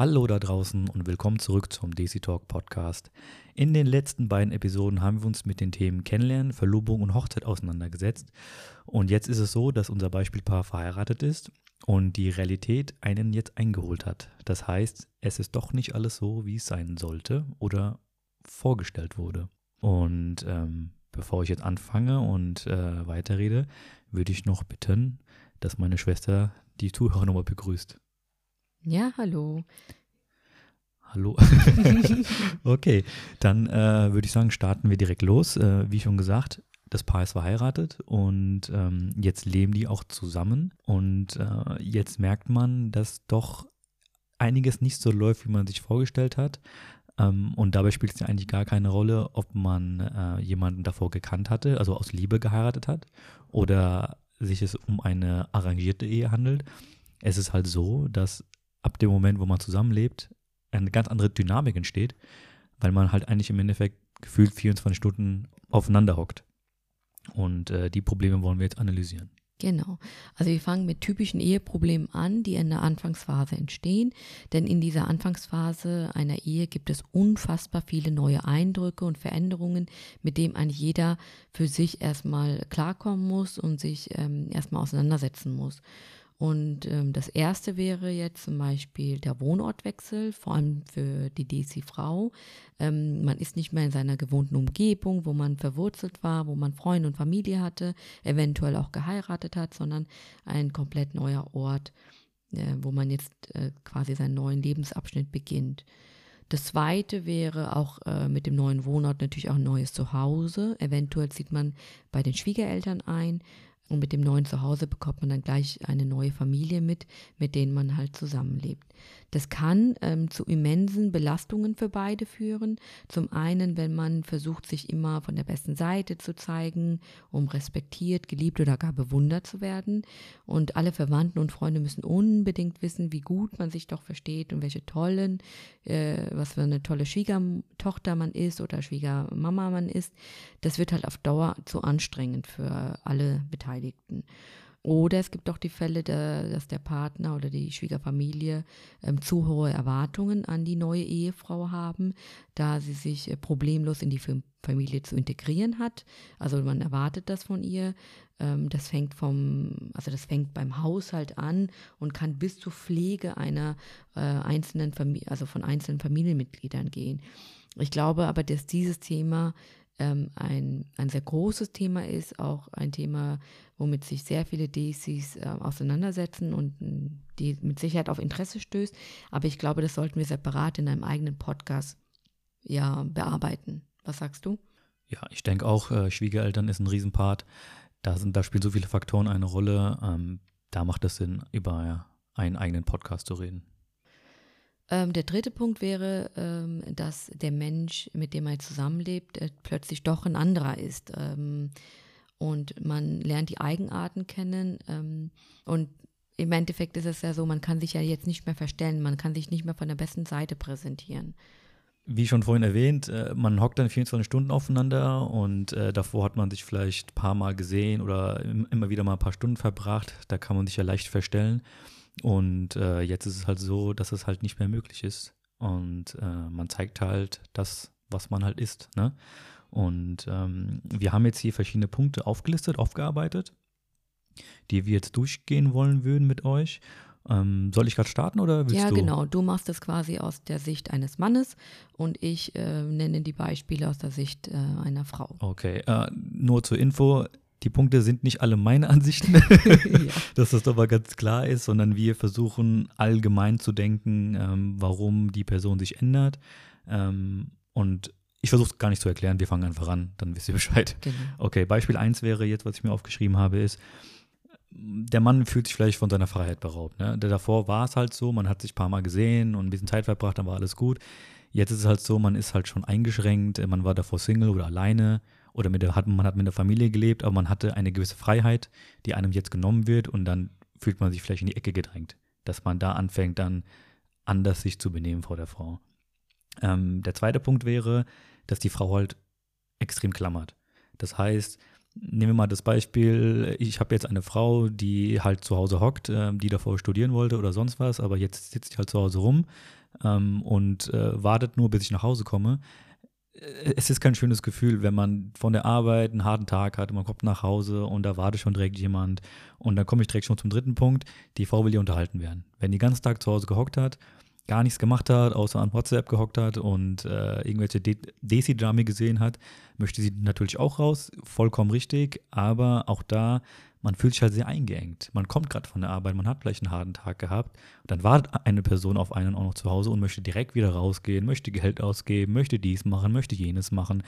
Hallo da draußen und willkommen zurück zum DC Talk Podcast. In den letzten beiden Episoden haben wir uns mit den Themen Kennenlernen, Verlobung und Hochzeit auseinandergesetzt. Und jetzt ist es so, dass unser Beispielpaar verheiratet ist und die Realität einen jetzt eingeholt hat. Das heißt, es ist doch nicht alles so, wie es sein sollte oder vorgestellt wurde. Und ähm, bevor ich jetzt anfange und äh, weiterrede, würde ich noch bitten, dass meine Schwester die Zuhörer nochmal begrüßt. Ja, hallo. Hallo. okay, dann äh, würde ich sagen, starten wir direkt los. Äh, wie schon gesagt, das Paar ist verheiratet und ähm, jetzt leben die auch zusammen. Und äh, jetzt merkt man, dass doch einiges nicht so läuft, wie man sich vorgestellt hat. Ähm, und dabei spielt es ja eigentlich gar keine Rolle, ob man äh, jemanden davor gekannt hatte, also aus Liebe geheiratet hat, oder sich es um eine arrangierte Ehe handelt. Es ist halt so, dass ab dem Moment, wo man zusammenlebt, eine ganz andere Dynamik entsteht, weil man halt eigentlich im Endeffekt gefühlt 24 Stunden aufeinander hockt. Und äh, die Probleme wollen wir jetzt analysieren. Genau. Also wir fangen mit typischen Eheproblemen an, die in der Anfangsphase entstehen. Denn in dieser Anfangsphase einer Ehe gibt es unfassbar viele neue Eindrücke und Veränderungen, mit denen eigentlich jeder für sich erstmal klarkommen muss und sich ähm, erstmal auseinandersetzen muss. Und ähm, das erste wäre jetzt zum Beispiel der Wohnortwechsel, vor allem für die DC-Frau. Ähm, man ist nicht mehr in seiner gewohnten Umgebung, wo man verwurzelt war, wo man Freunde und Familie hatte, eventuell auch geheiratet hat, sondern ein komplett neuer Ort, äh, wo man jetzt äh, quasi seinen neuen Lebensabschnitt beginnt. Das zweite wäre auch äh, mit dem neuen Wohnort natürlich auch ein neues Zuhause. Eventuell zieht man bei den Schwiegereltern ein und mit dem neuen Zuhause bekommt man dann gleich eine neue Familie mit, mit denen man halt zusammenlebt. Das kann ähm, zu immensen Belastungen für beide führen. Zum einen, wenn man versucht, sich immer von der besten Seite zu zeigen, um respektiert, geliebt oder gar bewundert zu werden. Und alle Verwandten und Freunde müssen unbedingt wissen, wie gut man sich doch versteht und welche tollen, äh, was für eine tolle Schwiegertochter man ist oder Schwiegermama man ist. Das wird halt auf Dauer zu anstrengend für alle Beteiligten. Oder es gibt auch die Fälle, dass der Partner oder die Schwiegerfamilie ähm, zu hohe Erwartungen an die neue Ehefrau haben, da sie sich äh, problemlos in die Familie zu integrieren hat. Also man erwartet das von ihr. Ähm, das fängt vom, also das fängt beim Haushalt an und kann bis zur Pflege einer äh, einzelnen Familie, also von einzelnen Familienmitgliedern gehen. Ich glaube aber, dass dieses Thema ähm, ein, ein sehr großes Thema ist, auch ein Thema, womit sich sehr viele DCs äh, auseinandersetzen und die mit Sicherheit auf Interesse stößt. Aber ich glaube, das sollten wir separat in einem eigenen Podcast ja bearbeiten. Was sagst du? Ja, ich denke auch, äh, Schwiegereltern ist ein Riesenpart. Da, sind, da spielen so viele Faktoren eine Rolle. Ähm, da macht es Sinn, über einen eigenen Podcast zu reden. Ähm, der dritte Punkt wäre, ähm, dass der Mensch, mit dem man zusammenlebt, äh, plötzlich doch ein anderer ist. Ähm, und man lernt die Eigenarten kennen. Ähm, und im Endeffekt ist es ja so, man kann sich ja jetzt nicht mehr verstellen, man kann sich nicht mehr von der besten Seite präsentieren. Wie schon vorhin erwähnt, äh, man hockt dann 24 Stunden aufeinander und äh, davor hat man sich vielleicht ein paar Mal gesehen oder immer wieder mal ein paar Stunden verbracht. Da kann man sich ja leicht verstellen. Und äh, jetzt ist es halt so, dass es halt nicht mehr möglich ist. Und äh, man zeigt halt das, was man halt ist. Ne? Und ähm, wir haben jetzt hier verschiedene Punkte aufgelistet, aufgearbeitet, die wir jetzt durchgehen wollen würden mit euch. Ähm, soll ich gerade starten oder willst ja, du? Ja, genau. Du machst es quasi aus der Sicht eines Mannes und ich äh, nenne die Beispiele aus der Sicht äh, einer Frau. Okay, äh, nur zur Info die Punkte sind nicht alle meine Ansichten, ja. dass das doch mal ganz klar ist, sondern wir versuchen allgemein zu denken, ähm, warum die Person sich ändert. Ähm, und ich versuche es gar nicht zu erklären, wir fangen einfach an, dann wisst ihr Bescheid. Genau. Okay, Beispiel 1 wäre jetzt, was ich mir aufgeschrieben habe, ist, der Mann fühlt sich vielleicht von seiner Freiheit beraubt. Ne? Davor war es halt so, man hat sich ein paar Mal gesehen und ein bisschen Zeit verbracht, dann war alles gut. Jetzt ist es halt so, man ist halt schon eingeschränkt, man war davor Single oder alleine oder mit der, hat, man hat mit der Familie gelebt, aber man hatte eine gewisse Freiheit, die einem jetzt genommen wird und dann fühlt man sich vielleicht in die Ecke gedrängt, dass man da anfängt dann anders sich zu benehmen vor der Frau. Ähm, der zweite Punkt wäre, dass die Frau halt extrem klammert. Das heißt, nehmen wir mal das Beispiel, ich habe jetzt eine Frau, die halt zu Hause hockt, ähm, die davor studieren wollte oder sonst was, aber jetzt sitzt sie halt zu Hause rum, ähm, und äh, wartet nur, bis ich nach Hause komme. Äh, es ist kein schönes Gefühl, wenn man von der Arbeit einen harten Tag hat und man kommt nach Hause und da wartet schon direkt jemand. Und dann komme ich direkt schon zum dritten Punkt. Die Frau will ja unterhalten werden. Wenn die ganzen Tag zu Hause gehockt hat, gar nichts gemacht hat, außer an WhatsApp gehockt hat und äh, irgendwelche De Desi-Drame gesehen hat, möchte sie natürlich auch raus. Vollkommen richtig. Aber auch da man fühlt sich halt sehr eingeengt. Man kommt gerade von der Arbeit, man hat vielleicht einen harten Tag gehabt und dann wartet eine Person auf einen auch noch zu Hause und möchte direkt wieder rausgehen, möchte Geld ausgeben, möchte dies machen, möchte jenes machen.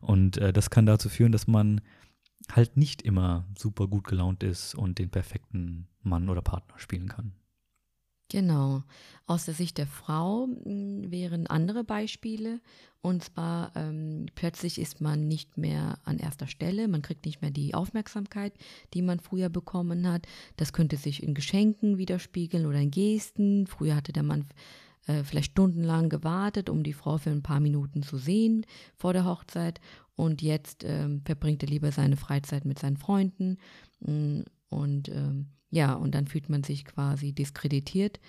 Und äh, das kann dazu führen, dass man halt nicht immer super gut gelaunt ist und den perfekten Mann oder Partner spielen kann. Genau. Aus der Sicht der Frau hm, wären andere Beispiele. Und zwar ähm, plötzlich ist man nicht mehr an erster Stelle, man kriegt nicht mehr die Aufmerksamkeit, die man früher bekommen hat. Das könnte sich in Geschenken widerspiegeln oder in Gesten. Früher hatte der Mann äh, vielleicht stundenlang gewartet, um die Frau für ein paar Minuten zu sehen vor der Hochzeit. Und jetzt ähm, verbringt er lieber seine Freizeit mit seinen Freunden. Hm, und ähm, ja, und dann fühlt man sich quasi diskreditiert.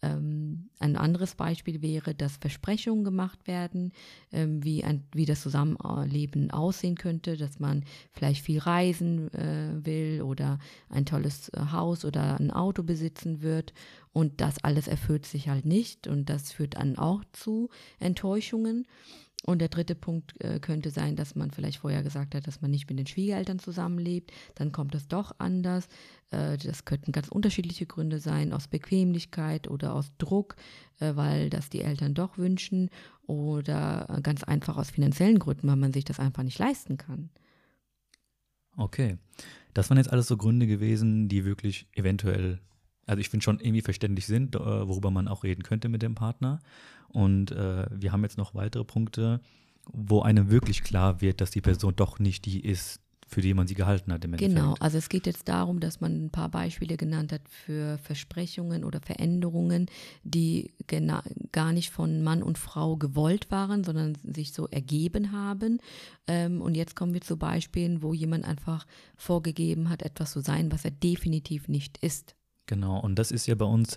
Ähm, ein anderes Beispiel wäre, dass Versprechungen gemacht werden, ähm, wie, ein, wie das Zusammenleben aussehen könnte, dass man vielleicht viel reisen äh, will oder ein tolles äh, Haus oder ein Auto besitzen wird. Und das alles erfüllt sich halt nicht und das führt dann auch zu Enttäuschungen. Und der dritte Punkt äh, könnte sein, dass man vielleicht vorher gesagt hat, dass man nicht mit den Schwiegereltern zusammenlebt. Dann kommt es doch anders. Äh, das könnten ganz unterschiedliche Gründe sein, aus Bequemlichkeit oder aus Druck, äh, weil das die Eltern doch wünschen oder ganz einfach aus finanziellen Gründen, weil man sich das einfach nicht leisten kann. Okay. Das waren jetzt alles so Gründe gewesen, die wirklich eventuell also ich finde schon irgendwie verständlich sind, äh, worüber man auch reden könnte mit dem Partner. Und äh, wir haben jetzt noch weitere Punkte, wo einem wirklich klar wird, dass die Person doch nicht die ist, für die man sie gehalten hat im Endeffekt. Genau, also es geht jetzt darum, dass man ein paar Beispiele genannt hat für Versprechungen oder Veränderungen, die gar nicht von Mann und Frau gewollt waren, sondern sich so ergeben haben. Ähm, und jetzt kommen wir zu Beispielen, wo jemand einfach vorgegeben hat, etwas zu sein, was er definitiv nicht ist. Genau, und das ist ja bei uns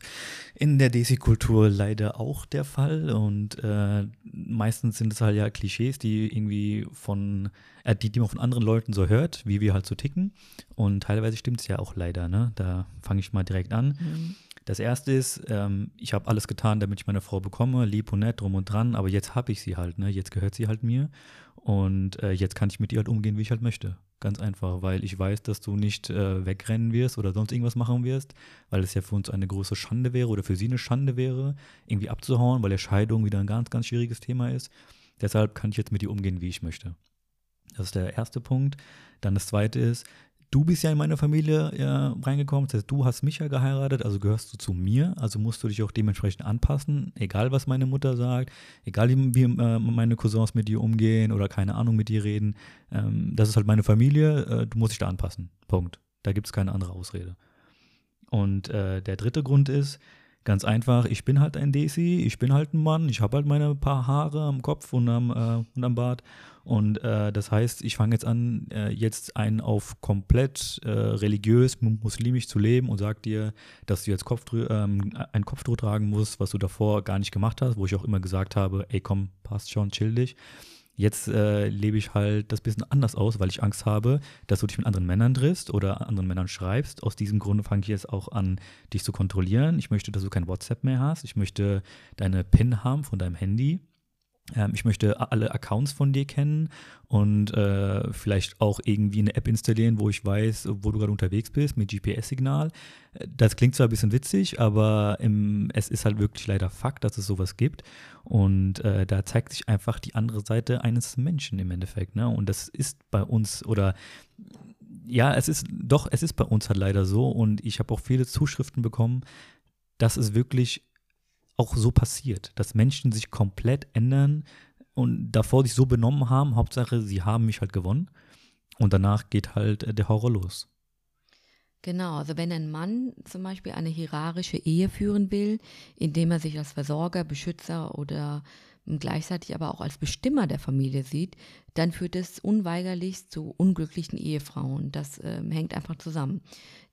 in der Desi-Kultur leider auch der Fall. Und äh, meistens sind es halt ja Klischees, die irgendwie von, äh, die, die man von anderen Leuten so hört, wie wir halt so ticken. Und teilweise stimmt es ja auch leider, ne? Da fange ich mal direkt an. Mhm. Das erste ist, ähm, ich habe alles getan, damit ich meine Frau bekomme, lieb und nett, drum und dran, aber jetzt habe ich sie halt, ne? Jetzt gehört sie halt mir. Und äh, jetzt kann ich mit ihr halt umgehen, wie ich halt möchte. Ganz einfach, weil ich weiß, dass du nicht äh, wegrennen wirst oder sonst irgendwas machen wirst, weil es ja für uns eine große Schande wäre oder für sie eine Schande wäre, irgendwie abzuhauen, weil der Scheidung wieder ein ganz, ganz schwieriges Thema ist. Deshalb kann ich jetzt mit dir umgehen, wie ich möchte. Das ist der erste Punkt. Dann das zweite ist, du bist ja in meine Familie ja, reingekommen, das heißt, du hast mich ja geheiratet, also gehörst du zu mir, also musst du dich auch dementsprechend anpassen, egal was meine Mutter sagt, egal wie, wie äh, meine Cousins mit dir umgehen oder keine Ahnung mit dir reden. Ähm, das ist halt meine Familie, äh, du musst dich da anpassen. Punkt. Da gibt es keine andere Ausrede. Und äh, der dritte Grund ist, Ganz einfach, ich bin halt ein Desi, ich bin halt ein Mann, ich habe halt meine paar Haare am Kopf und am, äh, und am Bart. Und äh, das heißt, ich fange jetzt an, äh, jetzt einen auf komplett äh, religiös, muslimisch zu leben und sag dir, dass du jetzt Kopfdrü ähm, ein Kopftuch tragen musst, was du davor gar nicht gemacht hast, wo ich auch immer gesagt habe, ey komm, passt schon, chill dich. Jetzt äh, lebe ich halt das bisschen anders aus, weil ich Angst habe, dass du dich mit anderen Männern triffst oder anderen Männern schreibst. Aus diesem Grunde fange ich jetzt auch an, dich zu kontrollieren. Ich möchte, dass du kein WhatsApp mehr hast. Ich möchte deine PIN haben von deinem Handy. Ähm, ich möchte alle Accounts von dir kennen und äh, vielleicht auch irgendwie eine App installieren, wo ich weiß, wo du gerade unterwegs bist mit GPS-Signal. Das klingt zwar ein bisschen witzig, aber im, es ist halt wirklich leider Fakt, dass es sowas gibt. Und äh, da zeigt sich einfach die andere Seite eines Menschen im Endeffekt. Ne? Und das ist bei uns oder ja, es ist doch, es ist bei uns halt leider so. Und ich habe auch viele Zuschriften bekommen, dass es wirklich auch so passiert, dass Menschen sich komplett ändern und davor sich so benommen haben. Hauptsache, sie haben mich halt gewonnen. Und danach geht halt äh, der Horror los. Genau, also wenn ein Mann zum Beispiel eine hierarchische Ehe führen will, indem er sich als Versorger, Beschützer oder gleichzeitig aber auch als Bestimmer der Familie sieht, dann führt es unweigerlich zu unglücklichen Ehefrauen. Das äh, hängt einfach zusammen.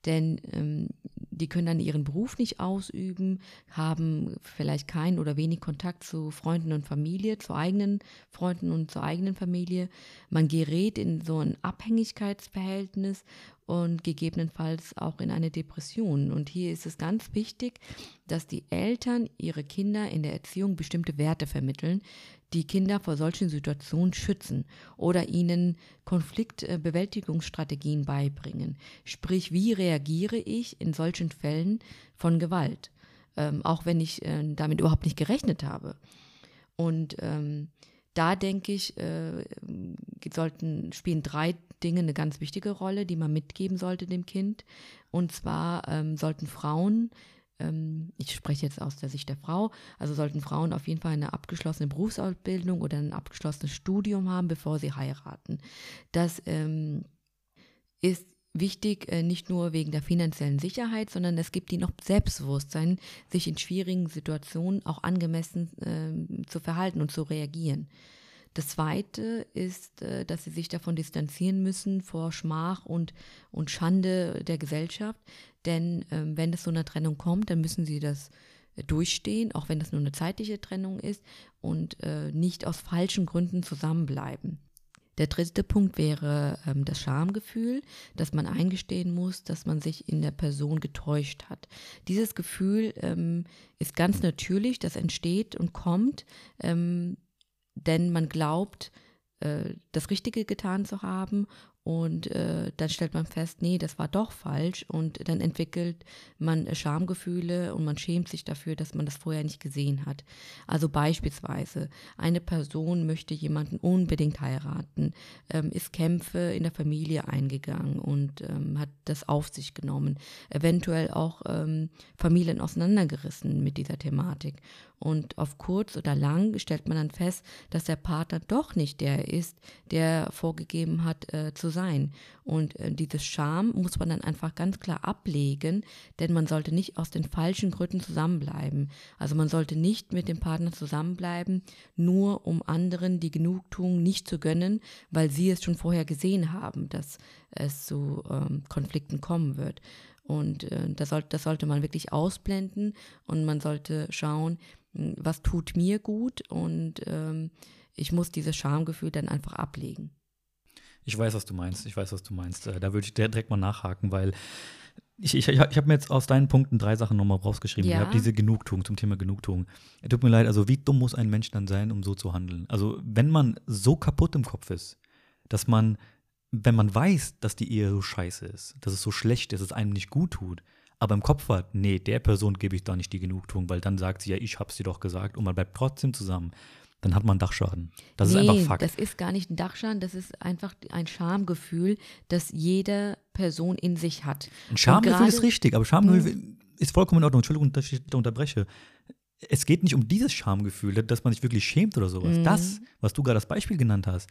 Denn ähm, die können dann ihren Beruf nicht ausüben, haben vielleicht keinen oder wenig Kontakt zu Freunden und Familie, zu eigenen Freunden und zur eigenen Familie. Man gerät in so ein Abhängigkeitsverhältnis und gegebenenfalls auch in eine Depression. Und hier ist es ganz wichtig, dass die Eltern ihre Kinder in der Erziehung bestimmte Werte vermitteln, die Kinder vor solchen Situationen schützen oder ihnen Konfliktbewältigungsstrategien beibringen. Sprich, wie reagiere ich in solchen Fällen von Gewalt, ähm, auch wenn ich äh, damit überhaupt nicht gerechnet habe. Und ähm, da denke ich, äh, sollten, spielen drei Dinge eine ganz wichtige Rolle, die man mitgeben sollte dem Kind. Und zwar ähm, sollten Frauen ähm, ich spreche jetzt aus der Sicht der Frau, also sollten Frauen auf jeden Fall eine abgeschlossene Berufsausbildung oder ein abgeschlossenes Studium haben, bevor sie heiraten. Das ähm, ist wichtig, äh, nicht nur wegen der finanziellen Sicherheit, sondern es gibt ihnen noch Selbstbewusstsein, sich in schwierigen Situationen auch angemessen äh, zu verhalten und zu reagieren. Das Zweite ist, äh, dass sie sich davon distanzieren müssen vor Schmach und, und Schande der Gesellschaft. Denn ähm, wenn es zu einer Trennung kommt, dann müssen sie das äh, durchstehen, auch wenn das nur eine zeitliche Trennung ist und äh, nicht aus falschen Gründen zusammenbleiben. Der dritte Punkt wäre ähm, das Schamgefühl, dass man eingestehen muss, dass man sich in der Person getäuscht hat. Dieses Gefühl ähm, ist ganz natürlich, das entsteht und kommt, ähm, denn man glaubt, äh, das Richtige getan zu haben und äh, dann stellt man fest, nee, das war doch falsch. Und dann entwickelt man äh, Schamgefühle und man schämt sich dafür, dass man das vorher nicht gesehen hat. Also beispielsweise, eine Person möchte jemanden unbedingt heiraten, ähm, ist Kämpfe in der Familie eingegangen und ähm, hat das auf sich genommen. Eventuell auch ähm, Familien auseinandergerissen mit dieser Thematik. Und auf kurz oder lang stellt man dann fest, dass der Partner doch nicht der ist, der vorgegeben hat äh, zu sein. Und äh, dieses Scham muss man dann einfach ganz klar ablegen, denn man sollte nicht aus den falschen Gründen zusammenbleiben. Also man sollte nicht mit dem Partner zusammenbleiben, nur um anderen die Genugtuung nicht zu gönnen, weil sie es schon vorher gesehen haben, dass es zu ähm, Konflikten kommen wird. Und äh, das, soll, das sollte man wirklich ausblenden und man sollte schauen, hm, was tut mir gut und ähm, ich muss dieses Schamgefühl dann einfach ablegen. Ich weiß, was du meinst. Ich weiß, was du meinst. Äh, da würde ich direkt mal nachhaken, weil ich, ich, ich habe mir jetzt aus deinen Punkten drei Sachen nochmal rausgeschrieben. Ja. Ich habe diese Genugtuung zum Thema Genugtuung. Tut mir leid, also wie dumm muss ein Mensch dann sein, um so zu handeln? Also wenn man so kaputt im Kopf ist, dass man wenn man weiß, dass die Ehe so scheiße ist, dass es so schlecht ist, dass es einem nicht gut tut, aber im Kopf hat, nee, der Person gebe ich da nicht die Genugtuung, weil dann sagt sie ja, ich hab's dir doch gesagt und man bleibt trotzdem zusammen, dann hat man Dachschaden. Das nee, ist einfach Fakt. Das ist gar nicht ein Dachschaden, das ist einfach ein Schamgefühl, das jede Person in sich hat. Ein Schamgefühl ist richtig, aber Schamgefühl hm. ist vollkommen in Ordnung. Entschuldigung, dass ich da unterbreche. Es geht nicht um dieses Schamgefühl, dass man sich wirklich schämt oder sowas. Mhm. Das, was du gerade als Beispiel genannt hast,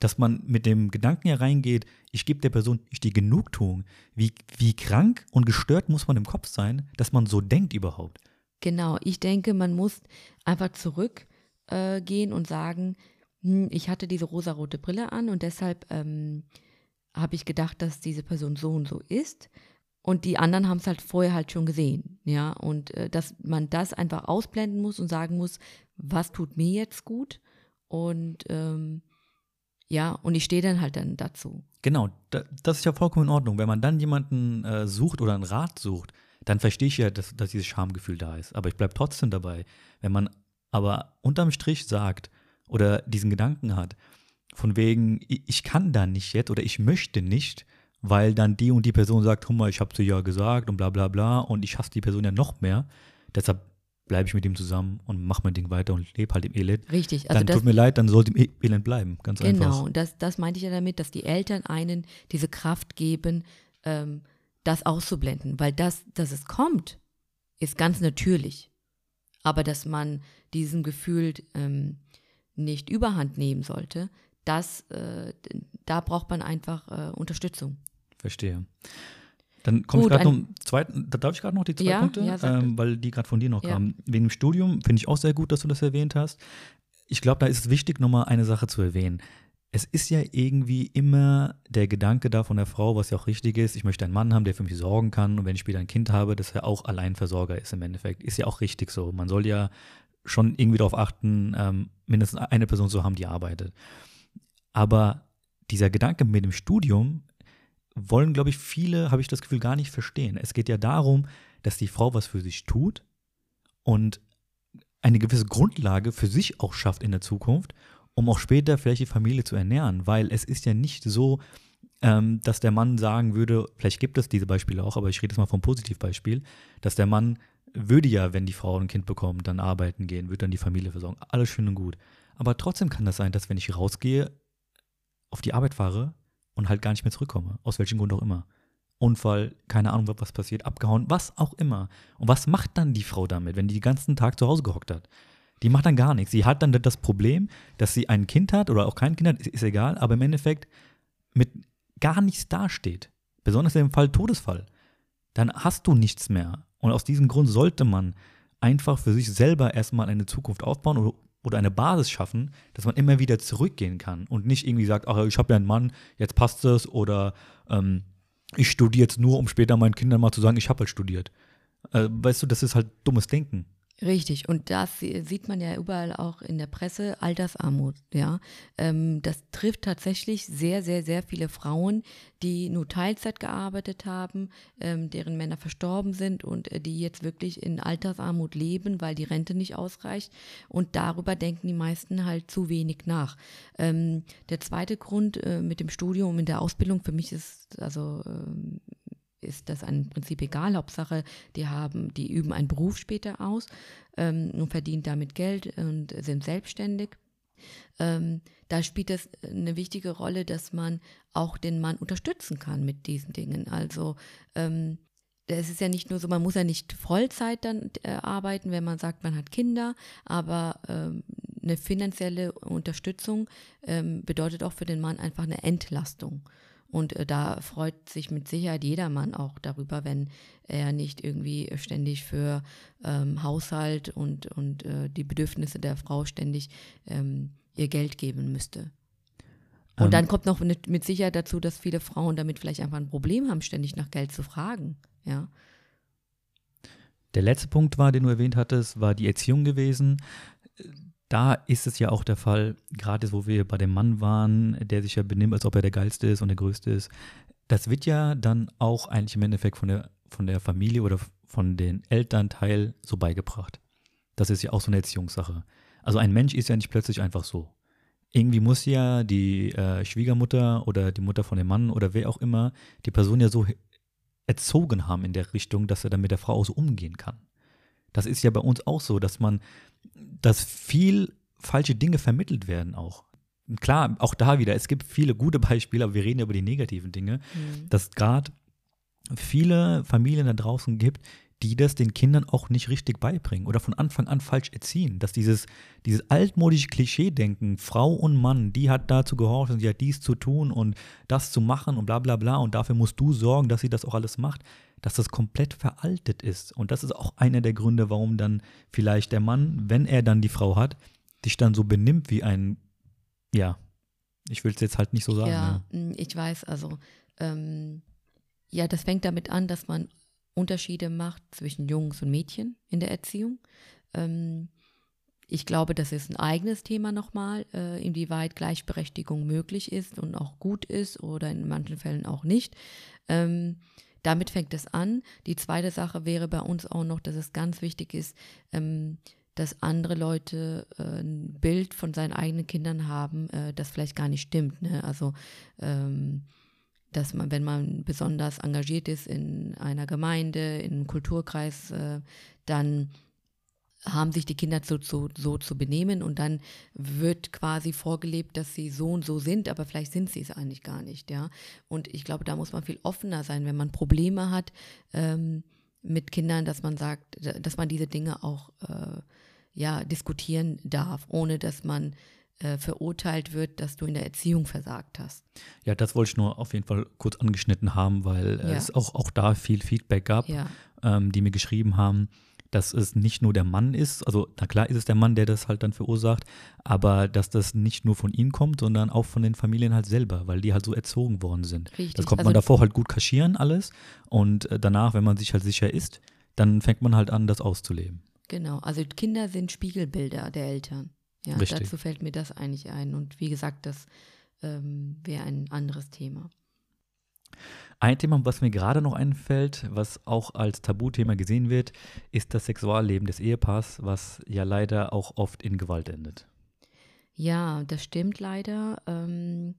dass man mit dem Gedanken hereingeht, ich gebe der Person nicht die Genugtuung. Wie, wie krank und gestört muss man im Kopf sein, dass man so denkt überhaupt? Genau, ich denke, man muss einfach zurückgehen äh, und sagen, hm, ich hatte diese rosarote Brille an und deshalb ähm, habe ich gedacht, dass diese Person so und so ist. Und die anderen haben es halt vorher halt schon gesehen, ja. Und äh, dass man das einfach ausblenden muss und sagen muss, was tut mir jetzt gut? Und ähm, ja, und ich stehe dann halt dann dazu. Genau, da, das ist ja vollkommen in Ordnung. Wenn man dann jemanden äh, sucht oder einen Rat sucht, dann verstehe ich ja, dass, dass dieses Schamgefühl da ist. Aber ich bleibe trotzdem dabei. Wenn man aber unterm Strich sagt oder diesen Gedanken hat, von wegen, ich, kann da nicht jetzt oder ich möchte nicht, weil dann die und die Person sagt, guck mal, ich habe dir ja gesagt und bla bla bla und ich hasse die Person ja noch mehr. Deshalb bleibe ich mit ihm zusammen und mache mein Ding weiter und lebe halt im Elend. Richtig. Also dann das, tut mir leid, dann sollte im Elend bleiben, ganz genau, einfach. Genau, das, das meinte ich ja damit, dass die Eltern einen diese Kraft geben, ähm, das auszublenden. Weil das, dass es kommt, ist ganz natürlich. Aber dass man diesem Gefühl ähm, nicht überhand nehmen sollte, das, äh, da braucht man einfach äh, Unterstützung. Verstehe. Dann komme ich gerade noch zweiten, da darf ich gerade noch die zwei ja, Punkte, ja, ähm, weil die gerade von dir noch ja. kamen. Wegen dem Studium finde ich auch sehr gut, dass du das erwähnt hast. Ich glaube, da ist es wichtig, nochmal eine Sache zu erwähnen. Es ist ja irgendwie immer der Gedanke da von der Frau, was ja auch richtig ist, ich möchte einen Mann haben, der für mich sorgen kann und wenn ich später ein Kind habe, dass er auch Alleinversorger ist im Endeffekt. Ist ja auch richtig so. Man soll ja schon irgendwie darauf achten, ähm, mindestens eine Person zu haben, die arbeitet. Aber dieser Gedanke mit dem Studium wollen, glaube ich, viele, habe ich das Gefühl, gar nicht verstehen. Es geht ja darum, dass die Frau was für sich tut und eine gewisse Grundlage für sich auch schafft in der Zukunft um auch später vielleicht die Familie zu ernähren. Weil es ist ja nicht so, ähm, dass der Mann sagen würde, vielleicht gibt es diese Beispiele auch, aber ich rede jetzt mal vom Positivbeispiel, dass der Mann würde ja, wenn die Frau ein Kind bekommt, dann arbeiten gehen, würde dann die Familie versorgen. Alles schön und gut. Aber trotzdem kann das sein, dass wenn ich rausgehe, auf die Arbeit fahre und halt gar nicht mehr zurückkomme. Aus welchem Grund auch immer. Unfall, keine Ahnung, was passiert, abgehauen, was auch immer. Und was macht dann die Frau damit, wenn die den ganzen Tag zu Hause gehockt hat? Die macht dann gar nichts. Sie hat dann das Problem, dass sie ein Kind hat oder auch kein Kind hat, ist, ist egal, aber im Endeffekt mit gar nichts dasteht. Besonders im Fall Todesfall. Dann hast du nichts mehr. Und aus diesem Grund sollte man einfach für sich selber erstmal eine Zukunft aufbauen oder, oder eine Basis schaffen, dass man immer wieder zurückgehen kann und nicht irgendwie sagt, ach, ich habe ja einen Mann, jetzt passt es oder ähm, ich studiere jetzt nur, um später meinen Kindern mal zu sagen, ich habe halt studiert. Äh, weißt du, das ist halt dummes Denken. Richtig, und das sieht man ja überall auch in der Presse, Altersarmut, ja. Ähm, das trifft tatsächlich sehr, sehr, sehr viele Frauen, die nur Teilzeit gearbeitet haben, ähm, deren Männer verstorben sind und äh, die jetzt wirklich in Altersarmut leben, weil die Rente nicht ausreicht. Und darüber denken die meisten halt zu wenig nach. Ähm, der zweite Grund äh, mit dem Studium und der Ausbildung für mich ist also ist das im Prinzip egal. Hauptsache, die haben, die üben einen Beruf später aus ähm, und verdienen damit Geld und sind selbstständig. Ähm, da spielt es eine wichtige Rolle, dass man auch den Mann unterstützen kann mit diesen Dingen. Also ähm, es ist ja nicht nur so, man muss ja nicht Vollzeit dann äh, arbeiten, wenn man sagt, man hat Kinder, aber ähm, eine finanzielle Unterstützung ähm, bedeutet auch für den Mann einfach eine Entlastung. Und äh, da freut sich mit Sicherheit jedermann auch darüber, wenn er nicht irgendwie ständig für ähm, Haushalt und, und äh, die Bedürfnisse der Frau ständig ähm, ihr Geld geben müsste. Und ähm. dann kommt noch mit, mit Sicherheit dazu, dass viele Frauen damit vielleicht einfach ein Problem haben, ständig nach Geld zu fragen. Ja. Der letzte Punkt war, den du erwähnt hattest, war die Erziehung gewesen da ist es ja auch der Fall, gerade wo wir bei dem Mann waren, der sich ja benimmt, als ob er der Geilste ist und der Größte ist. Das wird ja dann auch eigentlich im Endeffekt von der, von der Familie oder von den Elternteil so beigebracht. Das ist ja auch so eine Erziehungssache. Also ein Mensch ist ja nicht plötzlich einfach so. Irgendwie muss ja die äh, Schwiegermutter oder die Mutter von dem Mann oder wer auch immer die Person ja so erzogen haben in der Richtung, dass er dann mit der Frau auch so umgehen kann. Das ist ja bei uns auch so, dass man dass viel falsche Dinge vermittelt werden auch. Klar, auch da wieder, es gibt viele gute Beispiele, aber wir reden ja über die negativen Dinge, mhm. dass gerade viele Familien da draußen gibt, die das den Kindern auch nicht richtig beibringen oder von Anfang an falsch erziehen. Dass dieses, dieses altmodische Klischee-Denken, Frau und Mann, die hat dazu gehorcht und die hat dies zu tun und das zu machen und bla bla bla und dafür musst du sorgen, dass sie das auch alles macht dass das komplett veraltet ist. Und das ist auch einer der Gründe, warum dann vielleicht der Mann, wenn er dann die Frau hat, sich dann so benimmt wie ein, ja, ich will es jetzt halt nicht so sagen. Ja, ja. Mm, ich weiß, also, ähm, ja, das fängt damit an, dass man Unterschiede macht zwischen Jungs und Mädchen in der Erziehung. Ähm, ich glaube, das ist ein eigenes Thema nochmal, äh, inwieweit Gleichberechtigung möglich ist und auch gut ist oder in manchen Fällen auch nicht. Ähm, damit fängt es an. Die zweite Sache wäre bei uns auch noch, dass es ganz wichtig ist, ähm, dass andere Leute äh, ein Bild von seinen eigenen Kindern haben, äh, das vielleicht gar nicht stimmt. Ne? Also ähm, dass man, wenn man besonders engagiert ist in einer Gemeinde, in einem Kulturkreis, äh, dann haben sich die Kinder so, so, so zu benehmen und dann wird quasi vorgelebt, dass sie so und so sind, aber vielleicht sind sie es eigentlich gar nicht, ja. Und ich glaube, da muss man viel offener sein, wenn man Probleme hat ähm, mit Kindern, dass man sagt, dass man diese Dinge auch äh, ja diskutieren darf, ohne dass man äh, verurteilt wird, dass du in der Erziehung versagt hast. Ja, das wollte ich nur auf jeden Fall kurz angeschnitten haben, weil ja. es auch, auch da viel Feedback gab, ja. ähm, die mir geschrieben haben, dass es nicht nur der Mann ist, also na klar ist es der Mann, der das halt dann verursacht, aber dass das nicht nur von ihm kommt, sondern auch von den Familien halt selber, weil die halt so erzogen worden sind. Richtig. Das konnte also man davor halt gut kaschieren alles und äh, danach, wenn man sich halt sicher ist, dann fängt man halt an, das auszuleben. Genau, also Kinder sind Spiegelbilder der Eltern. Ja, Richtig. dazu fällt mir das eigentlich ein. Und wie gesagt, das ähm, wäre ein anderes Thema. Ein Thema, was mir gerade noch einfällt, was auch als Tabuthema gesehen wird, ist das Sexualleben des Ehepaars, was ja leider auch oft in Gewalt endet. Ja, das stimmt leider. Ähm,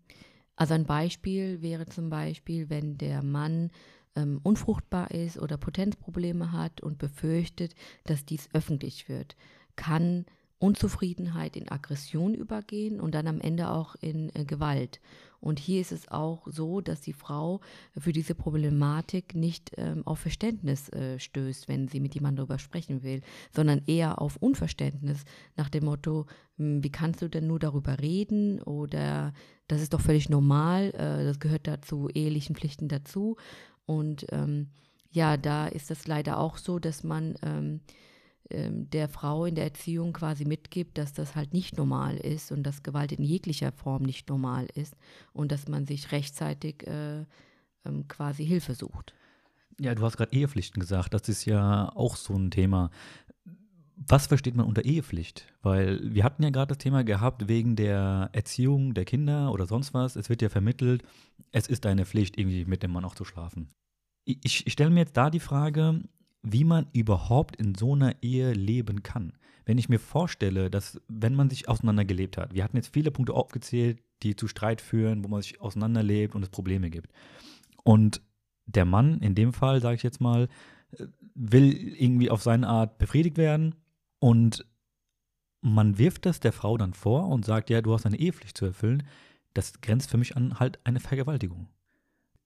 also ein Beispiel wäre zum Beispiel, wenn der Mann ähm, unfruchtbar ist oder Potenzprobleme hat und befürchtet, dass dies öffentlich wird, kann Unzufriedenheit in Aggression übergehen und dann am Ende auch in äh, Gewalt. Und hier ist es auch so, dass die Frau für diese Problematik nicht ähm, auf Verständnis äh, stößt, wenn sie mit jemandem darüber sprechen will, sondern eher auf Unverständnis nach dem Motto, hm, wie kannst du denn nur darüber reden oder das ist doch völlig normal, äh, das gehört dazu, ehelichen Pflichten dazu. Und ähm, ja, da ist es leider auch so, dass man ähm, der Frau in der Erziehung quasi mitgibt, dass das halt nicht normal ist und dass Gewalt in jeglicher Form nicht normal ist und dass man sich rechtzeitig äh, ähm, quasi Hilfe sucht. Ja, du hast gerade Ehepflichten gesagt, das ist ja auch so ein Thema. Was versteht man unter Ehepflicht? Weil wir hatten ja gerade das Thema gehabt wegen der Erziehung der Kinder oder sonst was. Es wird ja vermittelt, es ist deine Pflicht, irgendwie mit dem Mann auch zu schlafen. Ich, ich stelle mir jetzt da die Frage, wie man überhaupt in so einer Ehe leben kann. Wenn ich mir vorstelle, dass wenn man sich auseinandergelebt hat, wir hatten jetzt viele Punkte aufgezählt, die zu Streit führen, wo man sich auseinanderlebt und es Probleme gibt. Und der Mann, in dem Fall, sage ich jetzt mal, will irgendwie auf seine Art befriedigt werden und man wirft das der Frau dann vor und sagt, ja, du hast eine Ehepflicht zu erfüllen. Das grenzt für mich an halt eine Vergewaltigung.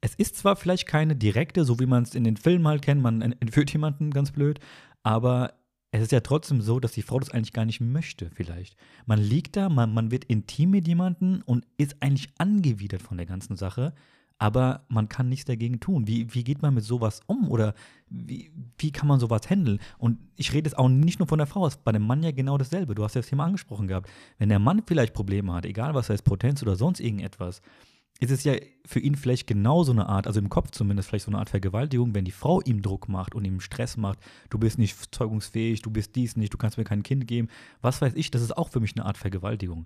Es ist zwar vielleicht keine direkte, so wie man es in den Filmen halt kennt, man entführt jemanden ganz blöd, aber es ist ja trotzdem so, dass die Frau das eigentlich gar nicht möchte, vielleicht. Man liegt da, man, man wird intim mit jemandem und ist eigentlich angewidert von der ganzen Sache, aber man kann nichts dagegen tun. Wie, wie geht man mit sowas um oder wie, wie kann man sowas handeln? Und ich rede jetzt auch nicht nur von der Frau, es ist bei dem Mann ja genau dasselbe. Du hast ja das Thema angesprochen gehabt. Wenn der Mann vielleicht Probleme hat, egal was er ist, Potenz oder sonst irgendetwas, ist es ja für ihn vielleicht genau so eine Art, also im Kopf zumindest vielleicht so eine Art Vergewaltigung, wenn die Frau ihm Druck macht und ihm Stress macht, du bist nicht zeugungsfähig, du bist dies nicht, du kannst mir kein Kind geben, was weiß ich, das ist auch für mich eine Art Vergewaltigung.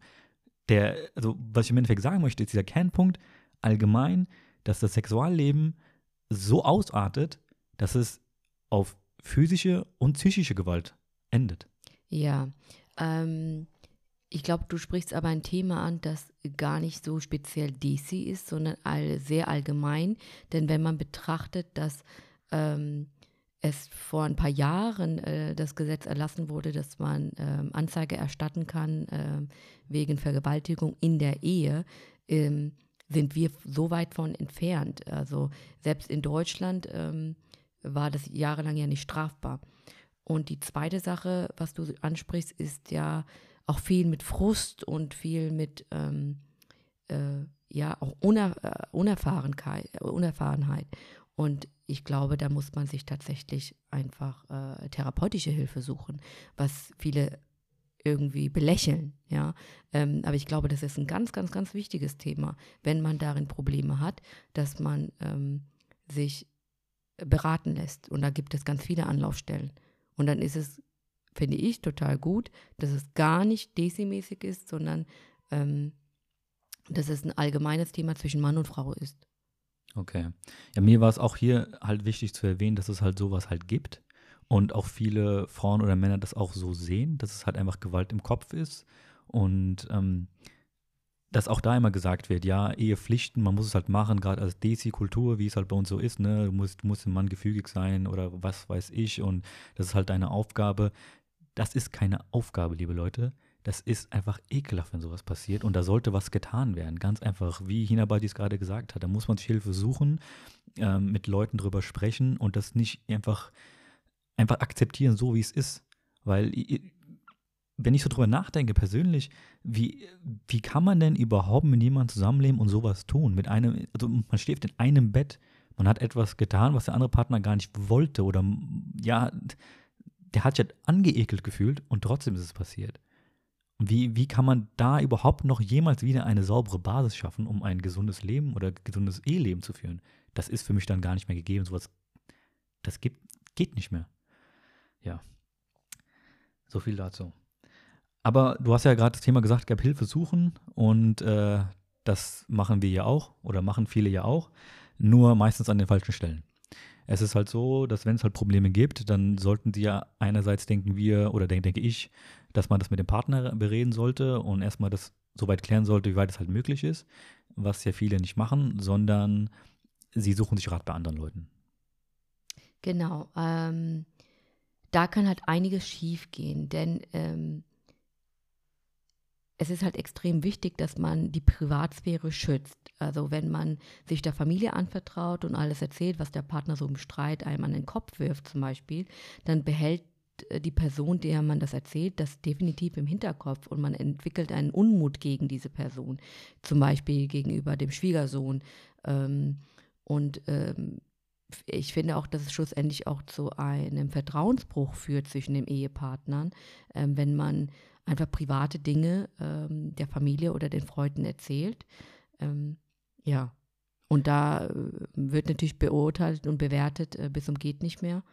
Der, also was ich im Endeffekt sagen möchte, ist dieser Kernpunkt allgemein, dass das Sexualleben so ausartet, dass es auf physische und psychische Gewalt endet. Ja, ähm, ich glaube, du sprichst aber ein Thema an, das gar nicht so speziell DC ist, sondern all, sehr allgemein. Denn wenn man betrachtet, dass ähm, es vor ein paar Jahren äh, das Gesetz erlassen wurde, dass man ähm, Anzeige erstatten kann äh, wegen Vergewaltigung in der Ehe, ähm, sind wir so weit von entfernt. Also selbst in Deutschland ähm, war das jahrelang ja nicht strafbar. Und die zweite Sache, was du ansprichst, ist ja, auch viel mit Frust und viel mit ähm, äh, ja auch Uner äh, Unerfahrenheit, äh, Unerfahrenheit. Und ich glaube, da muss man sich tatsächlich einfach äh, therapeutische Hilfe suchen, was viele irgendwie belächeln, ja. Ähm, aber ich glaube, das ist ein ganz, ganz, ganz wichtiges Thema, wenn man darin Probleme hat, dass man ähm, sich beraten lässt. Und da gibt es ganz viele Anlaufstellen. Und dann ist es finde ich total gut, dass es gar nicht desimäßig ist, sondern ähm, dass es ein allgemeines Thema zwischen Mann und Frau ist. Okay. Ja, mir war es auch hier halt wichtig zu erwähnen, dass es halt sowas halt gibt und auch viele Frauen oder Männer das auch so sehen, dass es halt einfach Gewalt im Kopf ist und ähm, dass auch da immer gesagt wird, ja, Ehepflichten, man muss es halt machen, gerade als Desi-Kultur, wie es halt bei uns so ist, ne, du musst, musst dem Mann gefügig sein oder was weiß ich und das ist halt deine Aufgabe. Das ist keine Aufgabe, liebe Leute. Das ist einfach ekelhaft, wenn sowas passiert. Und da sollte was getan werden. Ganz einfach, wie Hinabadi es gerade gesagt hat. Da muss man sich Hilfe suchen, ähm, mit Leuten drüber sprechen und das nicht einfach, einfach akzeptieren, so wie es ist. Weil, wenn ich so drüber nachdenke, persönlich, wie, wie kann man denn überhaupt mit jemandem zusammenleben und sowas tun? Mit einem, also man schläft in einem Bett, man hat etwas getan, was der andere Partner gar nicht wollte oder ja, der hat sich halt angeekelt gefühlt und trotzdem ist es passiert. Und wie, wie kann man da überhaupt noch jemals wieder eine saubere Basis schaffen, um ein gesundes Leben oder gesundes Eheleben zu führen? Das ist für mich dann gar nicht mehr gegeben. Sowas, das gibt, geht nicht mehr. Ja. So viel dazu. Aber du hast ja gerade das Thema gesagt, gab Hilfe suchen und äh, das machen wir ja auch oder machen viele ja auch, nur meistens an den falschen Stellen. Es ist halt so, dass wenn es halt Probleme gibt, dann sollten sie ja einerseits denken wir oder denke, denke ich, dass man das mit dem Partner bereden sollte und erstmal das so weit klären sollte, wie weit es halt möglich ist, was ja viele nicht machen, sondern sie suchen sich Rat bei anderen Leuten. Genau. Ähm, da kann halt einiges schief gehen, denn ähm, es ist halt extrem wichtig, dass man die Privatsphäre schützt. Also wenn man sich der Familie anvertraut und alles erzählt, was der Partner so im Streit einem an den Kopf wirft zum Beispiel, dann behält äh, die Person, der man das erzählt, das definitiv im Hinterkopf und man entwickelt einen Unmut gegen diese Person, zum Beispiel gegenüber dem Schwiegersohn. Ähm, und ähm, ich finde auch, dass es schlussendlich auch zu einem Vertrauensbruch führt zwischen den Ehepartnern, ähm, wenn man einfach private Dinge ähm, der Familie oder den Freunden erzählt. Ähm, ja, und da äh, wird natürlich beurteilt und bewertet äh, bis zum geht nicht mehr.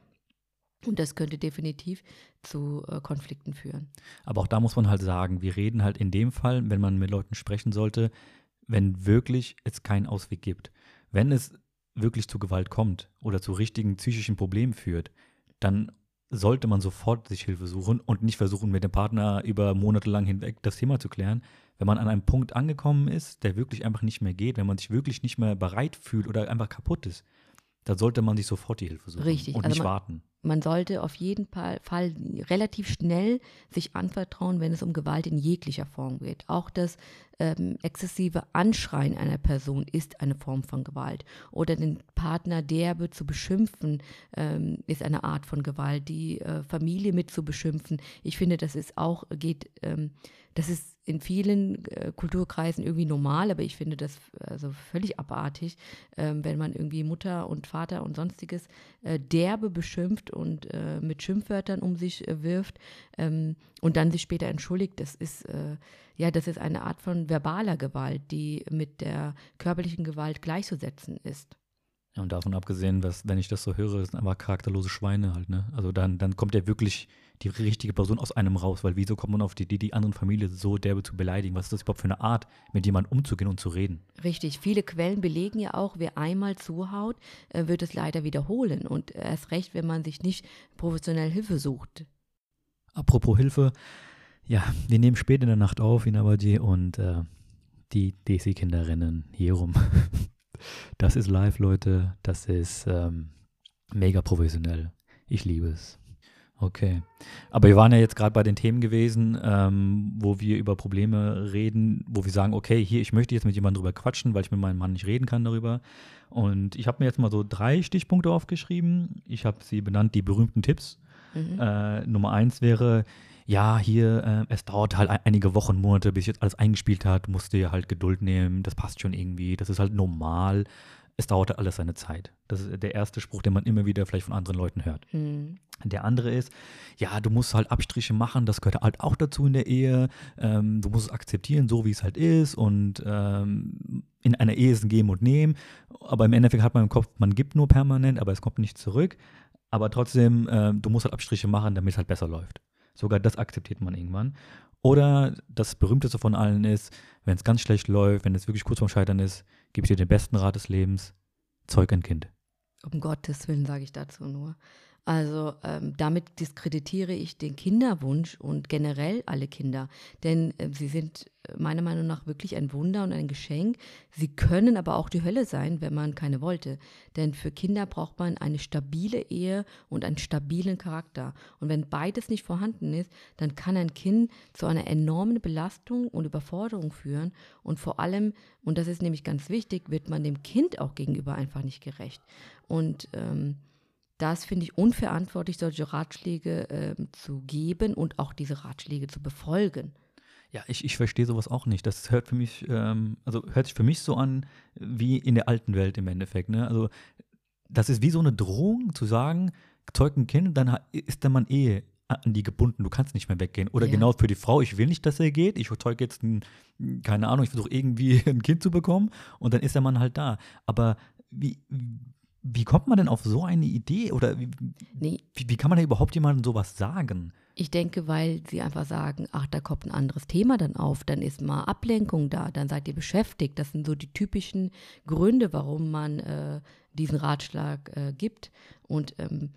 Und das könnte definitiv zu äh, Konflikten führen. Aber auch da muss man halt sagen, wir reden halt in dem Fall, wenn man mit Leuten sprechen sollte, wenn wirklich es keinen Ausweg gibt. Wenn es wirklich zu Gewalt kommt oder zu richtigen psychischen Problemen führt, dann sollte man sofort sich Hilfe suchen und nicht versuchen, mit dem Partner über Monate lang hinweg das Thema zu klären. Wenn man an einem Punkt angekommen ist, der wirklich einfach nicht mehr geht, wenn man sich wirklich nicht mehr bereit fühlt oder einfach kaputt ist, dann sollte man sich sofort die Hilfe suchen Richtig. und also nicht warten. Man sollte auf jeden Fall, relativ schnell sich anvertrauen, wenn es um Gewalt in jeglicher Form geht. Auch das ähm, exzessive Anschreien einer Person ist eine Form von Gewalt. Oder den Partner derbe zu beschimpfen, ähm, ist eine Art von Gewalt. Die äh, Familie mit zu beschimpfen, ich finde, das ist auch, geht, ähm, das ist in vielen äh, Kulturkreisen irgendwie normal, aber ich finde das also völlig abartig, ähm, wenn man irgendwie Mutter und Vater und sonstiges äh, derbe beschimpft und äh, mit Schimpfwörtern um sich äh, wirft ähm, und dann sich später entschuldigt. Das ist äh, ja, das ist eine Art von verbaler Gewalt, die mit der körperlichen Gewalt gleichzusetzen ist. Ja, und davon abgesehen, dass, wenn ich das so höre, sind einfach charakterlose Schweine halt, ne? Also dann, dann kommt ja wirklich die richtige Person aus einem raus, weil wieso kommt man auf die Idee, die anderen Familie so derbe zu beleidigen? Was ist das überhaupt für eine Art, mit jemandem umzugehen und zu reden? Richtig, viele Quellen belegen ja auch, wer einmal zuhaut, äh, wird es leider wiederholen und erst recht, wenn man sich nicht professionell Hilfe sucht. Apropos Hilfe, ja, wir nehmen spät in der Nacht auf in Abadie und äh, die DC-Kinder rennen hier rum. Das ist live, Leute. Das ist ähm, mega professionell. Ich liebe es. Okay. Aber wir waren ja jetzt gerade bei den Themen gewesen, ähm, wo wir über Probleme reden, wo wir sagen, okay, hier, ich möchte jetzt mit jemandem drüber quatschen, weil ich mit meinem Mann nicht reden kann darüber. Und ich habe mir jetzt mal so drei Stichpunkte aufgeschrieben. Ich habe sie benannt, die berühmten Tipps. Mhm. Äh, Nummer eins wäre, ja, hier, äh, es dauert halt einige Wochen, Monate, bis jetzt alles eingespielt hat, musst du dir halt Geduld nehmen, das passt schon irgendwie, das ist halt normal es dauerte alles seine Zeit. Das ist der erste Spruch, den man immer wieder vielleicht von anderen Leuten hört. Mhm. Der andere ist, ja, du musst halt Abstriche machen, das gehört halt auch dazu in der Ehe. Ähm, du musst es akzeptieren, so wie es halt ist. Und ähm, in einer Ehe ist ein Geben und Nehmen. Aber im Endeffekt hat man im Kopf, man gibt nur permanent, aber es kommt nicht zurück. Aber trotzdem, äh, du musst halt Abstriche machen, damit es halt besser läuft. Sogar das akzeptiert man irgendwann. Oder das berühmteste von allen ist, wenn es ganz schlecht läuft, wenn es wirklich kurz vorm Scheitern ist, gebe ich dir den besten Rat des Lebens, zeug ein Kind. Um Gottes Willen sage ich dazu nur. Also ähm, damit diskreditiere ich den Kinderwunsch und generell alle Kinder, denn äh, sie sind äh, meiner Meinung nach wirklich ein Wunder und ein Geschenk. Sie können aber auch die Hölle sein, wenn man keine wollte. Denn für Kinder braucht man eine stabile Ehe und einen stabilen Charakter. Und wenn beides nicht vorhanden ist, dann kann ein Kind zu einer enormen Belastung und Überforderung führen. Und vor allem, und das ist nämlich ganz wichtig, wird man dem Kind auch gegenüber einfach nicht gerecht. Und ähm, das finde ich unverantwortlich, solche Ratschläge äh, zu geben und auch diese Ratschläge zu befolgen. Ja, ich, ich verstehe sowas auch nicht. Das hört für mich, ähm, also hört sich für mich so an wie in der alten Welt im Endeffekt. Ne? Also das ist wie so eine Drohung zu sagen, zeugt ein Kind, dann ist der Mann eh an die gebunden, du kannst nicht mehr weggehen. Oder Ja. genau für die Frau, ich will nicht, dass er geht, ich zeuge jetzt ein, keine Ahnung, ich versuche irgendwie ein Kind zu bekommen und dann ist der Mann halt da. Aber wie, wie kommt man denn auf so eine Idee? Oder wie, Nee, wie, wie kann man da überhaupt jemandem sowas sagen? Ich denke, weil sie einfach sagen, ach, da kommt ein anderes Thema dann auf, dann ist mal Ablenkung da, dann seid ihr beschäftigt. Das sind so die typischen Gründe, warum man äh, diesen Ratschlag äh, gibt. Und ähm,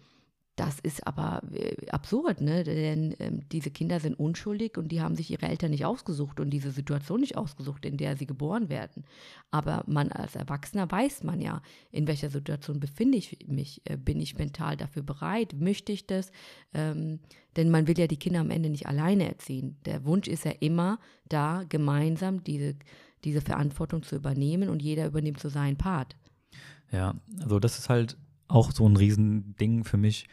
das ist aber äh, absurd, ne? Denn ähm, diese Kinder sind unschuldig und die haben sich ihre Eltern nicht ausgesucht und diese Situation nicht ausgesucht, in der sie geboren werden. Aber man als Erwachsener weiß man ja, in welcher Situation befinde ich mich. Äh, bin ich mental dafür bereit? Möchte ich das? Ähm, denn man will ja die Kinder am Ende nicht alleine erziehen. Der Wunsch ist ja immer da, gemeinsam diese, diese Verantwortung zu übernehmen und jeder übernimmt so seinen Part. Ja, also das ist halt auch so ein Riesending für mich.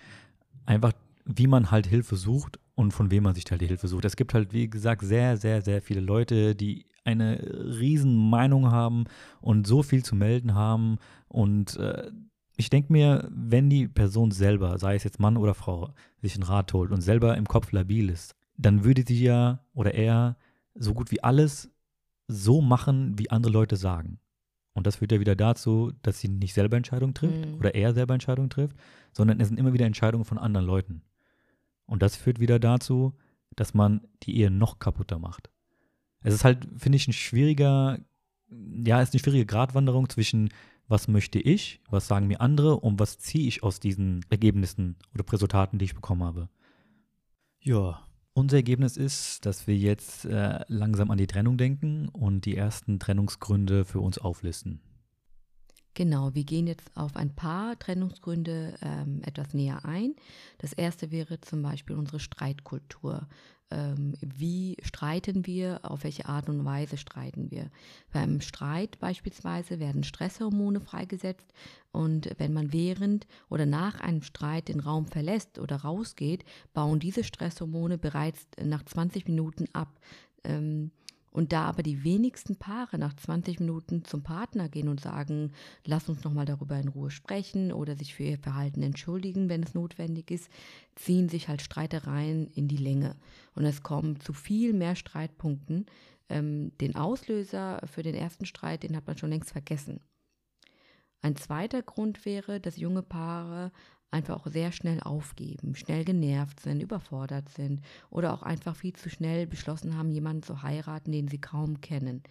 Einfach, wie man halt Hilfe sucht und von wem man sich halt die Hilfe sucht. Es gibt halt, wie gesagt, sehr, sehr, sehr viele Leute, die eine riesen Meinung haben und so viel zu melden haben. Und äh, ich denke mir, wenn die Person selber, sei es jetzt Mann oder Frau, sich einen Rat holt und selber im Kopf labil ist, dann würde sie ja oder er so gut wie alles so machen, wie andere Leute sagen. Und das führt ja wieder dazu, dass sie nicht selber Entscheidungen trifft Mhm. oder er selber Entscheidungen trifft, sondern es sind immer wieder Entscheidungen von anderen Leuten. Und das führt wieder dazu, dass man die Ehe noch kaputter macht. Es ist halt, finde ich, ein schwieriger, ja, es ist eine schwierige Gratwanderung zwischen, was möchte ich, was sagen mir andere und was ziehe ich aus diesen Ergebnissen oder Resultaten, die ich bekommen habe. Ja, unser Ergebnis ist, dass wir jetzt äh, langsam an die Trennung denken und die ersten Trennungsgründe für uns auflisten. Genau, wir gehen jetzt auf ein paar Trennungsgründe ähm, etwas näher ein. Das erste wäre zum Beispiel unsere Streitkultur. Ähm, wie streiten wir, auf welche Art und Weise streiten wir? Beim Streit beispielsweise werden Stresshormone freigesetzt und wenn man während oder nach einem Streit den Raum verlässt oder rausgeht, bauen diese Stresshormone bereits nach 20 Minuten ab. Ähm, und da aber die wenigsten Paare nach 20 Minuten zum Partner gehen und sagen, lass uns nochmal darüber in Ruhe sprechen oder sich für ihr Verhalten entschuldigen, wenn es notwendig ist, ziehen sich halt Streitereien in die Länge. Und es kommen zu viel mehr Streitpunkten. Ähm, den Auslöser für den ersten Streit, den hat man schon längst vergessen. Ein zweiter Grund wäre, dass junge Paare einfach auch sehr schnell aufgeben, schnell genervt sind, überfordert sind oder auch einfach viel zu schnell beschlossen haben, jemanden zu heiraten, den sie kaum kennen.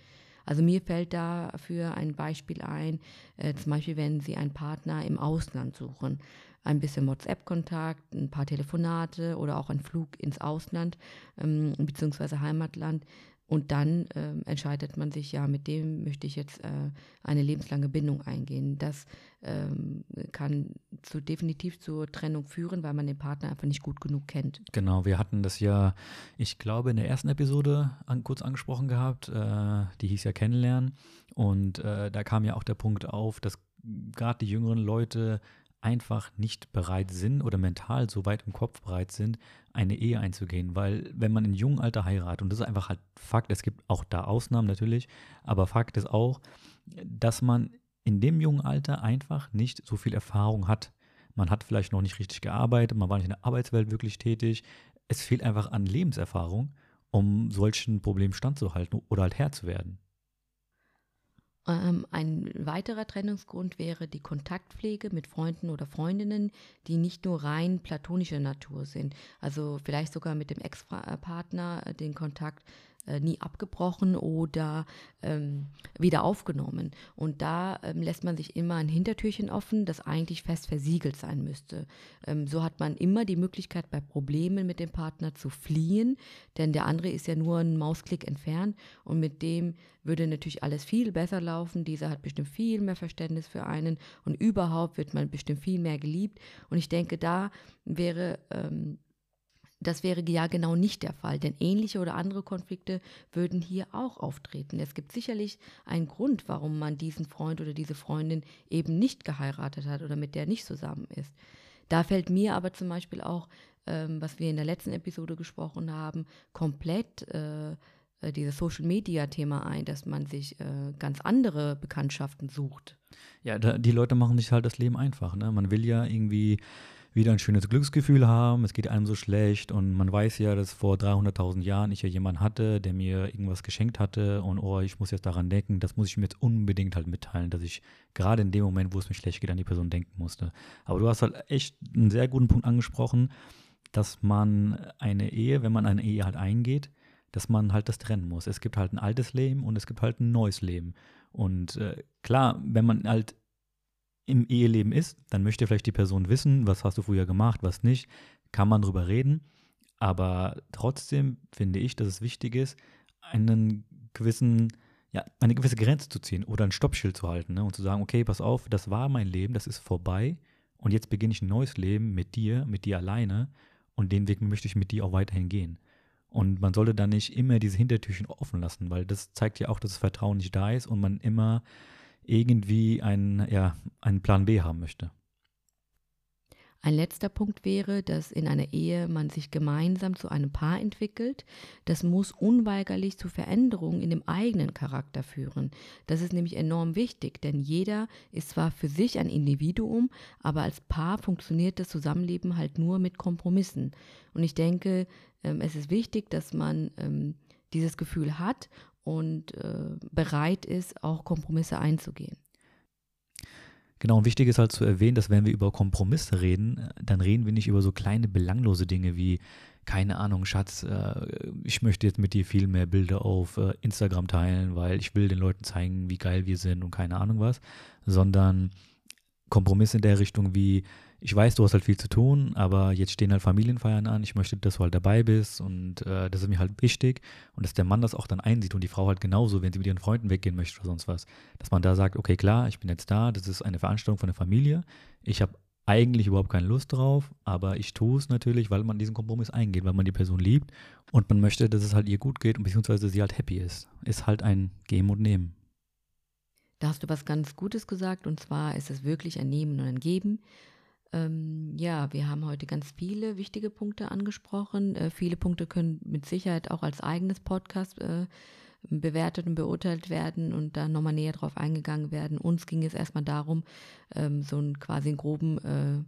Also mir fällt dafür ein Beispiel ein, äh, zum Beispiel wenn Sie einen Partner im Ausland suchen, ein bisschen WhatsApp-Kontakt, ein paar Telefonate oder auch ein Flug ins Ausland ähm, bzw. Heimatland. Und dann ähm, entscheidet man sich, ja, mit dem möchte ich jetzt äh, eine lebenslange Bindung eingehen. Das ähm, kann zu, definitiv zur Trennung führen, weil man den Partner einfach nicht gut genug kennt. Genau, wir hatten das ja, ich glaube, in der ersten Episode an, kurz angesprochen gehabt. Äh, die hieß ja Kennenlernen. Und äh, da kam ja auch der Punkt auf, dass gerade die jüngeren Leute einfach nicht bereit sind oder mental so weit im Kopf bereit sind, eine Ehe einzugehen. Weil wenn man in jungem Alter heiratet, und das ist einfach halt Fakt, es gibt auch da Ausnahmen natürlich, aber Fakt ist auch, dass man in dem jungen Alter einfach nicht so viel Erfahrung hat. Man hat vielleicht noch nicht richtig gearbeitet, man war nicht in der Arbeitswelt wirklich tätig. Es fehlt einfach an Lebenserfahrung, um solchen Problemen standzuhalten oder halt Herr zu werden. Ähm, ein weiterer Trennungsgrund wäre die Kontaktpflege mit Freunden oder Freundinnen, die nicht nur rein platonischer Natur sind. Also vielleicht sogar mit dem Ex-Partner äh, den Kontakt äh, nie abgebrochen oder ähm, wieder aufgenommen. Und da ähm, lässt man sich immer ein Hintertürchen offen, das eigentlich fest versiegelt sein müsste. Ähm, so hat man immer die Möglichkeit, bei Problemen mit dem Partner zu fliehen, denn der andere ist ja nur einen Mausklick entfernt und mit dem würde natürlich alles viel besser laufen. Dieser hat bestimmt viel mehr Verständnis für einen und überhaupt wird man bestimmt viel mehr geliebt. Und ich denke, da wäre ähm, das wäre ja genau nicht der Fall, denn ähnliche oder andere Konflikte würden hier auch auftreten. Es gibt sicherlich einen Grund, warum man diesen Freund oder diese Freundin eben nicht geheiratet hat oder mit der nicht zusammen ist. Da fällt mir aber zum Beispiel auch, ähm, was wir in der letzten Episode gesprochen haben, komplett äh, dieses Social-Media-Thema ein, dass man sich äh, ganz andere Bekanntschaften sucht. Ja, da, die Leute machen sich halt das Leben einfach. Ne? Man will ja irgendwie wieder ein schönes Glücksgefühl haben, es geht einem so schlecht und man weiß ja, dass vor 300.000 Jahren ich ja jemanden hatte, der mir irgendwas geschenkt hatte und oh, ich muss jetzt daran denken, das muss ich mir jetzt unbedingt halt mitteilen, dass ich gerade in dem Moment, wo es mir schlecht geht, an die Person denken musste. Aber du hast halt echt einen sehr guten Punkt angesprochen, dass man eine Ehe, wenn man eine Ehe halt eingeht, dass man halt das trennen muss. Es gibt halt ein altes Leben und es gibt halt ein neues Leben. Und äh, klar, wenn man halt im Eheleben ist, dann möchte vielleicht die Person wissen, was hast du früher gemacht, was nicht, kann man drüber reden. Aber trotzdem finde ich, dass es wichtig ist, einen gewissen, ja, eine gewisse Grenze zu ziehen oder ein Stoppschild zu halten ne? und zu sagen, okay, pass auf, das war mein Leben, das ist vorbei und jetzt beginne ich ein neues Leben mit dir, mit dir alleine und den Weg möchte ich mit dir auch weiterhin gehen. Und man sollte da nicht immer diese Hintertürchen offen lassen, weil das zeigt ja auch, dass das Vertrauen nicht da ist und man immer irgendwie einen, ja, einen Plan B haben möchte. Ein letzter Punkt wäre, dass in einer Ehe man sich gemeinsam zu einem Paar entwickelt. Das muss unweigerlich zu Veränderungen in dem eigenen Charakter führen. Das ist nämlich enorm wichtig, denn jeder ist zwar für sich ein Individuum, aber als Paar funktioniert das Zusammenleben halt nur mit Kompromissen. Und ich denke, ähm, es ist wichtig, dass man ähm, dieses Gefühl hat und äh, bereit ist, auch Kompromisse einzugehen. Genau, und wichtig ist halt zu erwähnen, dass wenn wir über Kompromisse reden, dann reden wir nicht über so kleine belanglose Dinge wie, keine Ahnung, Schatz, äh, ich möchte jetzt mit dir viel mehr Bilder auf äh, Instagram teilen, weil ich will den Leuten zeigen, wie geil wir sind und keine Ahnung was, sondern Kompromisse in der Richtung wie, ich weiß, du hast halt viel zu tun, aber jetzt stehen halt Familienfeiern an, ich möchte, dass du halt dabei bist und äh, das ist mir halt wichtig und dass der Mann das auch dann einsieht und die Frau halt genauso, wenn sie mit ihren Freunden weggehen möchte oder sonst was, dass man da sagt, okay, klar, ich bin jetzt da, das ist eine Veranstaltung von der Familie, ich habe eigentlich überhaupt keine Lust drauf, aber ich tue es natürlich, weil man diesen Kompromiss eingeht, weil man die Person liebt und man möchte, dass es halt ihr gut geht und beziehungsweise sie halt happy ist. Ist halt ein Geben und Nehmen. Da hast du was ganz Gutes gesagt und zwar ist es wirklich ein Nehmen und ein Geben. Ähm, ja, wir haben heute ganz viele wichtige Punkte angesprochen. Äh, viele Punkte können mit Sicherheit auch als eigenes Podcast äh, bewertet und beurteilt werden und da nochmal näher drauf eingegangen werden. Uns ging es erstmal darum, ähm, so einen quasi einen groben äh,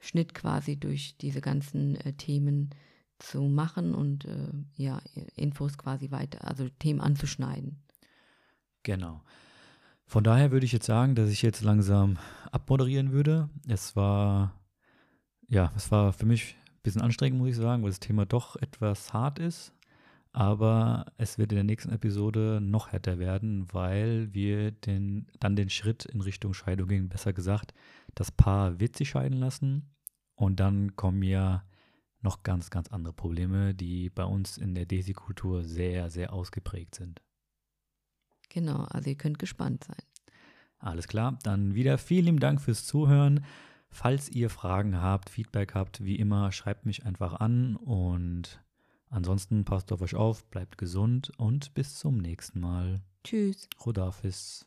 Schnitt quasi durch diese ganzen äh, Themen zu machen und äh, ja, Infos quasi weiter, also Themen anzuschneiden. Genau. Von daher würde ich jetzt sagen, dass ich jetzt langsam abmoderieren würde. Es war, ja, es war für mich ein bisschen anstrengend, muss ich sagen, weil das Thema doch etwas hart ist. Aber es wird in der nächsten Episode noch härter werden, weil wir den, dann den Schritt in Richtung Scheidung gehen. Besser gesagt, das Paar wird sich scheiden lassen. Und dann kommen ja noch ganz, ganz andere Probleme, die bei uns in der Desi-Kultur sehr, sehr ausgeprägt sind. Genau, also ihr könnt gespannt sein. Alles klar, dann wieder vielen Dank fürs Zuhören. Falls ihr Fragen habt, Feedback habt, wie immer, schreibt mich einfach an und ansonsten passt auf euch auf, bleibt gesund und bis zum nächsten Mal. Tschüss. Rodafis.